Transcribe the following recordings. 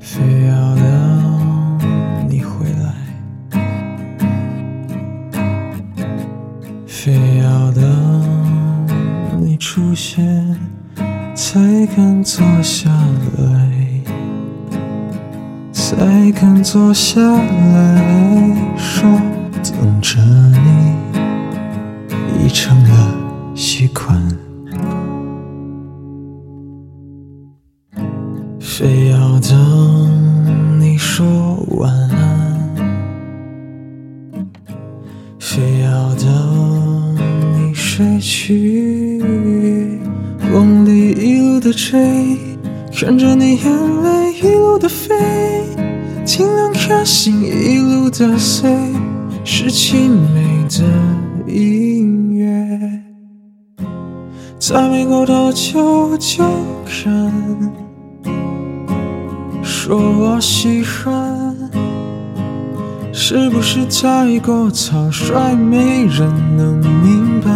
非要等你回来，非要等你出现，才敢坐下来。才敢坐下来，说等着你。成了习惯。非要等你说晚安，非要等你睡去，梦里一路的追，看着你眼泪一路的飞，听两颗心一路的碎，是凄美的音，再没过多久就看。说我喜欢，是不是太过草率，没人能明白？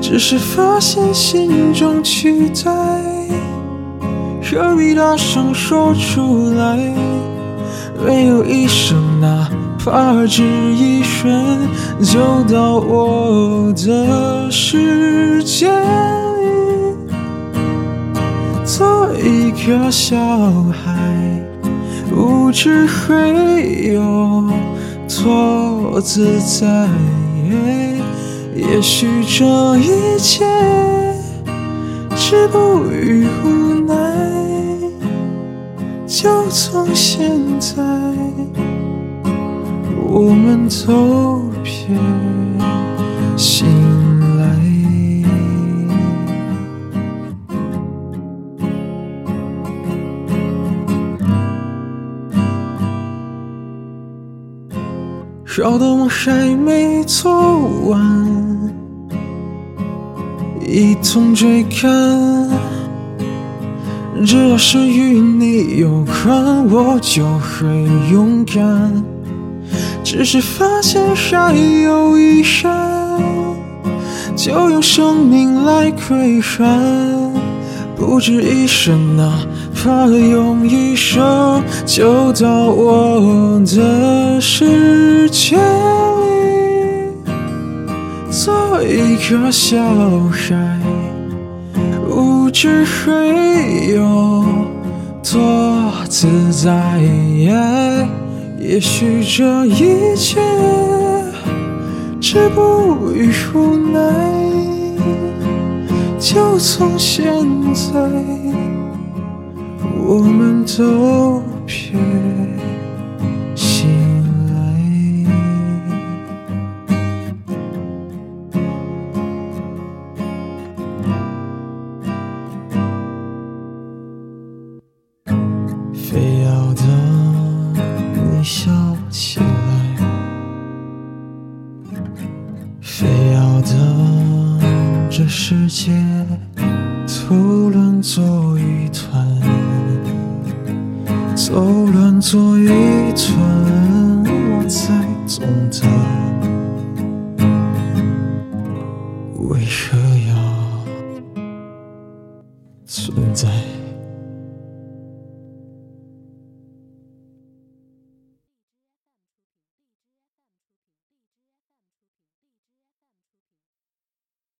只是发现心中期待，何必大声说出来？没有一声，哪怕只一瞬，就到我的世界。做一个小孩，不知会有多自在。也许这一切止步于无奈，就从现在，我们都别醒来。好多梦还没做完，一同追赶。只要是与你有关，我就会勇敢。只是发现还有一生，就用生命来窥看。不止一生哪怕用一生，就到我的世界里，做一个小孩，不知会有多自在。也许这一切止步于无奈。就从现在，我们都别世界都乱作一团，都乱作一团，我才懂得为何要存在。